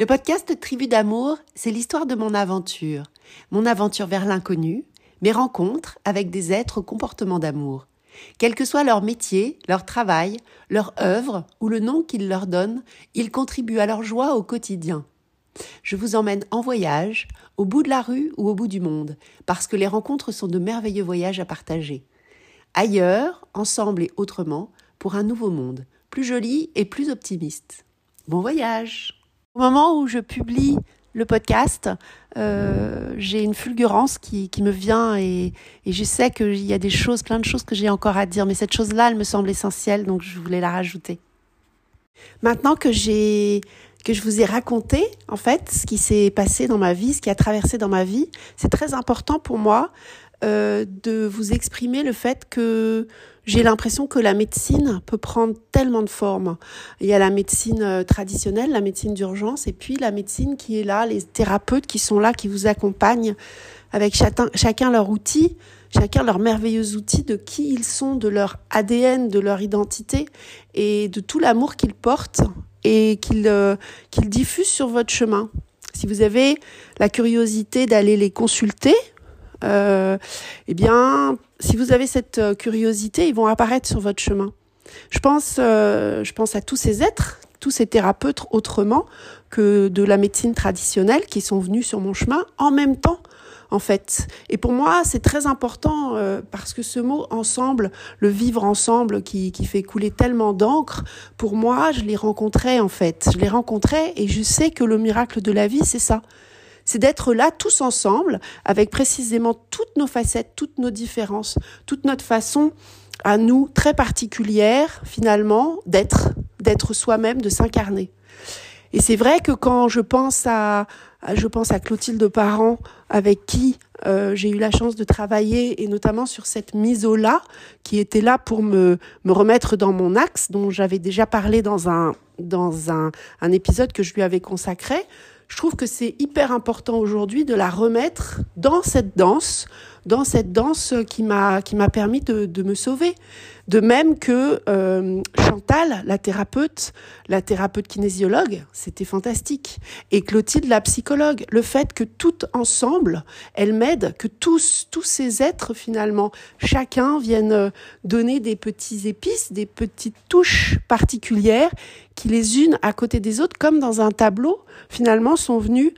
Le podcast Tribu d'amour, c'est l'histoire de mon aventure, mon aventure vers l'inconnu, mes rencontres avec des êtres au comportement d'amour. Quel que soit leur métier, leur travail, leur œuvre ou le nom qu'ils leur donnent, ils contribuent à leur joie au quotidien. Je vous emmène en voyage, au bout de la rue ou au bout du monde, parce que les rencontres sont de merveilleux voyages à partager. Ailleurs, ensemble et autrement, pour un nouveau monde, plus joli et plus optimiste. Bon voyage Au moment où je publie le podcast, euh, j'ai une fulgurance qui, qui me vient et, et je sais qu'il y a des choses, plein de choses que j'ai encore à dire, mais cette chose-là, elle me semble essentielle, donc je voulais la rajouter. Maintenant que j'ai que je vous ai raconté en fait ce qui s'est passé dans ma vie, ce qui a traversé dans ma vie, c'est très important pour moi euh, de vous exprimer le fait que j'ai l'impression que la médecine peut prendre tellement de formes. Il y a la médecine euh, traditionnelle, la médecine d'urgence, et puis la médecine qui est là, les thérapeutes qui sont là, qui vous accompagnent avec chacun, chacun leur outil, chacun leur merveilleux outil de qui ils sont, de leur ADN, de leur identité et de tout l'amour qu'ils portent et qu'ils euh, qu'ils diffusent sur votre chemin. Si vous avez la curiosité d'aller les consulter, euh, eh bien, si vous avez cette euh, curiosité, ils vont apparaître sur votre chemin. Je pense, euh, je pense à tous ces êtres, tous ces thérapeutes autrement que de la médecine traditionnelle qui sont venus sur mon chemin en même temps en fait. Et pour moi, c'est très important euh, parce que ce mot ensemble, le vivre ensemble qui, qui fait couler tellement d'encre, pour moi, je l'ai rencontré en fait. Je l'ai rencontré et je sais que le miracle de la vie, c'est ça c'est d'être là tous ensemble avec précisément toutes nos facettes, toutes nos différences, toute notre façon à nous très particulière finalement d'être, d'être soi-même, de s'incarner. Et c'est vrai que quand je pense à, je pense à Clotilde Parent, avec qui euh, j'ai eu la chance de travailler, et notamment sur cette mise au là, qui était là pour me, me remettre dans mon axe, dont j'avais déjà parlé dans un, dans un, un épisode que je lui avais consacré je trouve que c'est hyper important aujourd'hui de la remettre dans cette danse, dans cette danse qui m'a permis de, de me sauver. De même que euh, Chantal, la thérapeute, la thérapeute kinésiologue, c'était fantastique. Et Clotilde, la psychologue, le fait que toutes ensemble, elles m'aident, que tous, tous ces êtres finalement, chacun viennent euh, donner des petits épices, des petites touches particulières qui les unes à côté des autres, comme dans un tableau, finalement sont venus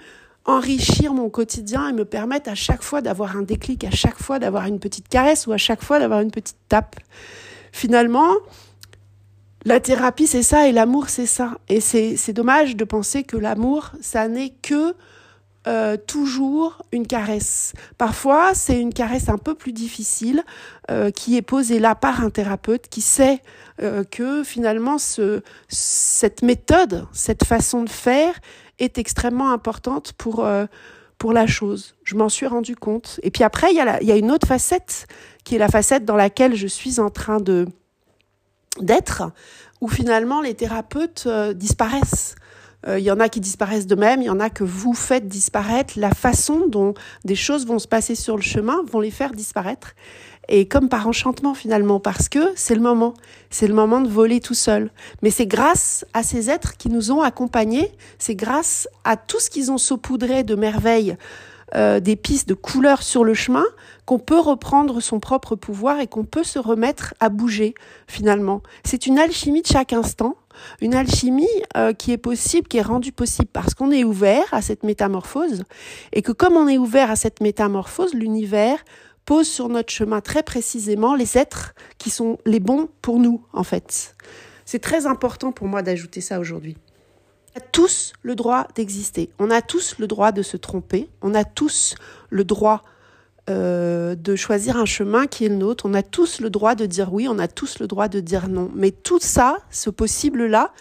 enrichir mon quotidien et me permettre à chaque fois d'avoir un déclic, à chaque fois d'avoir une petite caresse ou à chaque fois d'avoir une petite tape. Finalement, la thérapie, c'est ça et l'amour, c'est ça. Et c'est dommage de penser que l'amour, ça n'est que euh, toujours une caresse. Parfois, c'est une caresse un peu plus difficile euh, qui est posée là par un thérapeute qui sait euh, que finalement ce, cette méthode, cette façon de faire est extrêmement importante pour, pour la chose. Je m'en suis rendu compte. Et puis après, il y, il y a une autre facette qui est la facette dans laquelle je suis en train de d'être, où finalement les thérapeutes euh, disparaissent. Euh, il y en a qui disparaissent de même, il y en a que vous faites disparaître. La façon dont des choses vont se passer sur le chemin vont les faire disparaître et comme par enchantement finalement, parce que c'est le moment, c'est le moment de voler tout seul. Mais c'est grâce à ces êtres qui nous ont accompagnés, c'est grâce à tout ce qu'ils ont saupoudré de merveilles, euh, des pistes de couleurs sur le chemin, qu'on peut reprendre son propre pouvoir et qu'on peut se remettre à bouger finalement. C'est une alchimie de chaque instant, une alchimie euh, qui est possible, qui est rendue possible parce qu'on est ouvert à cette métamorphose et que comme on est ouvert à cette métamorphose, l'univers pose sur notre chemin très précisément les êtres qui sont les bons pour nous, en fait. C'est très important pour moi d'ajouter ça aujourd'hui. A tous le droit d'exister. On a tous le droit de se tromper. On a tous le droit euh, de choisir un chemin qui est le nôtre. On a tous le droit de dire oui. On a tous le droit de dire non. Mais tout ça, ce possible-là,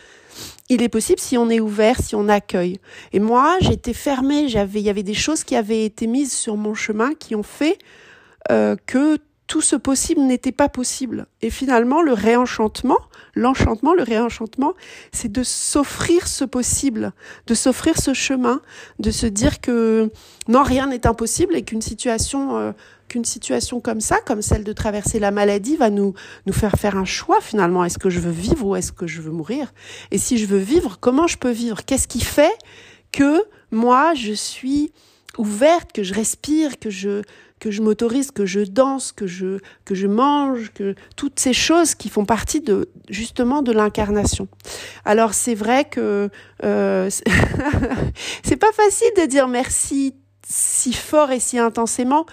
il est possible si on est ouvert, si on accueille. Et moi, j'étais fermée. J'avais, il y avait des choses qui avaient été mises sur mon chemin qui ont fait euh, que tout ce possible n'était pas possible. Et finalement, le réenchantement, l'enchantement, le réenchantement, c'est de s'offrir ce possible, de s'offrir ce chemin, de se dire que non, rien n'est impossible et qu'une situation, euh, qu'une situation comme ça, comme celle de traverser la maladie, va nous nous faire faire un choix finalement. Est-ce que je veux vivre ou est-ce que je veux mourir? Et si je veux vivre, comment je peux vivre? Qu'est-ce qui fait que moi, je suis ouverte, que je respire, que je que je m'autorise, que je danse, que je que je mange, que toutes ces choses qui font partie de justement de l'incarnation. Alors c'est vrai que euh, c'est pas facile de dire merci si fort et si intensément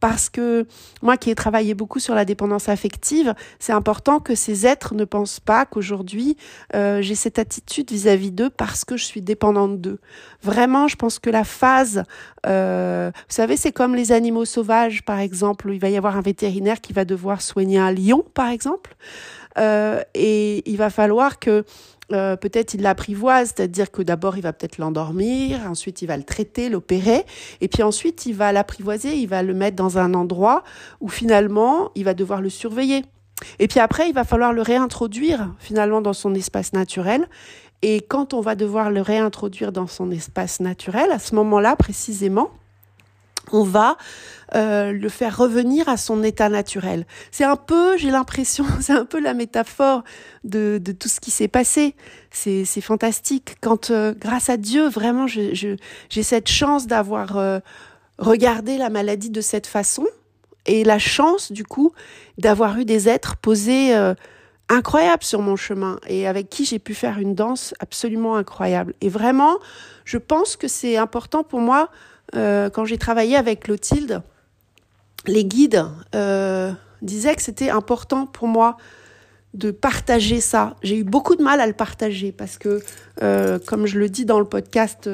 parce que moi qui ai travaillé beaucoup sur la dépendance affective, c'est important que ces êtres ne pensent pas qu'aujourd'hui euh, j'ai cette attitude vis-à-vis d'eux parce que je suis dépendante d'eux. Vraiment, je pense que la phase, euh, vous savez, c'est comme les animaux sauvages, par exemple, où il va y avoir un vétérinaire qui va devoir soigner un lion, par exemple, euh, et il va falloir que euh, peut-être il l'apprivoise, c'est-à-dire que d'abord il va peut-être l'endormir, ensuite il va le traiter, l'opérer, et puis ensuite il va l'apprivoiser, il va le mettre dans un endroit où finalement il va devoir le surveiller. Et puis après il va falloir le réintroduire finalement dans son espace naturel. Et quand on va devoir le réintroduire dans son espace naturel, à ce moment-là précisément, on va euh, le faire revenir à son état naturel. C'est un peu, j'ai l'impression, c'est un peu la métaphore de, tout ce qui s'est passé. C'est, fantastique. Quand, euh, grâce à Dieu, vraiment, j'ai cette chance d'avoir euh, regardé la maladie de cette façon et la chance, du coup, d'avoir eu des êtres posés incroyables sur mon chemin et avec qui j'ai pu faire une danse absolument incroyable. Et vraiment, je pense que c'est important pour moi euh, quand j'ai travaillé avec Clotilde, les guides euh, disaient que c'était important pour moi de partager ça. J'ai eu beaucoup de mal à le partager parce que, euh, comme je le dis dans le podcast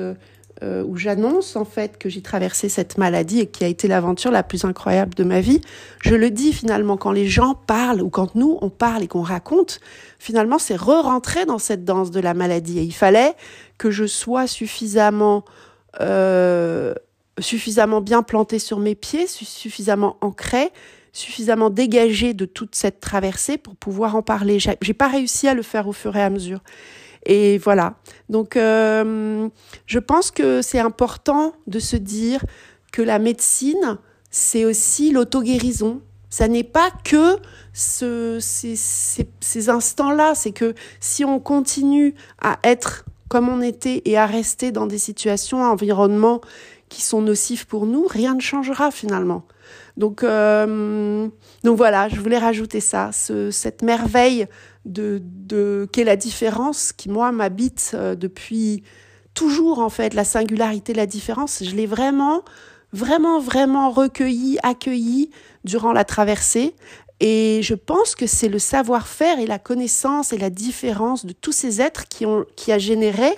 où j'annonce en fait que j'ai traversé cette maladie et qui a été l'aventure la plus incroyable de ma vie, je le dis finalement quand les gens parlent ou quand nous on parle et qu'on raconte, finalement c'est re-rentrer dans cette danse de la maladie. Et il fallait que je sois suffisamment euh, suffisamment bien planté sur mes pieds, suffisamment ancré, suffisamment dégagé de toute cette traversée pour pouvoir en parler. J'ai pas réussi à le faire au fur et à mesure. Et voilà. Donc, euh, je pense que c'est important de se dire que la médecine, c'est aussi l'auto-guérison. Ça n'est pas que ce, ces, ces, ces instants-là. C'est que si on continue à être comme on était et à rester dans des situations, environnements qui sont nocifs pour nous, rien ne changera finalement. Donc, euh, voilà, je voulais rajouter ça, ce, cette merveille de, de qu'est la différence qui moi m'habite euh, depuis toujours en fait, la singularité, la différence. Je l'ai vraiment, vraiment, vraiment recueilli, accueilli durant la traversée. Et je pense que c'est le savoir-faire et la connaissance et la différence de tous ces êtres qui, ont, qui a généré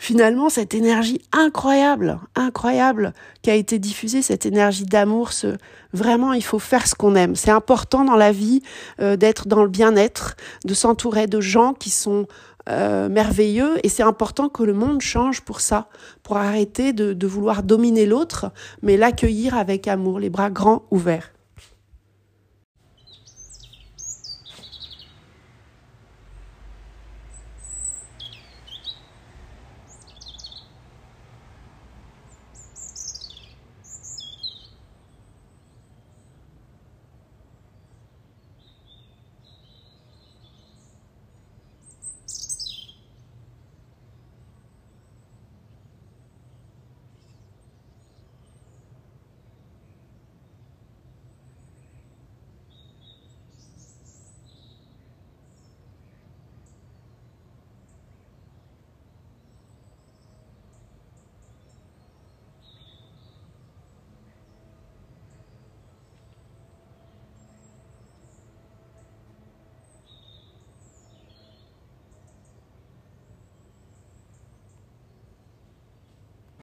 finalement cette énergie incroyable, incroyable qui a été diffusée, cette énergie d'amour. Ce, vraiment, il faut faire ce qu'on aime. C'est important dans la vie euh, d'être dans le bien-être, de s'entourer de gens qui sont euh, merveilleux et c'est important que le monde change pour ça, pour arrêter de, de vouloir dominer l'autre, mais l'accueillir avec amour, les bras grands ouverts.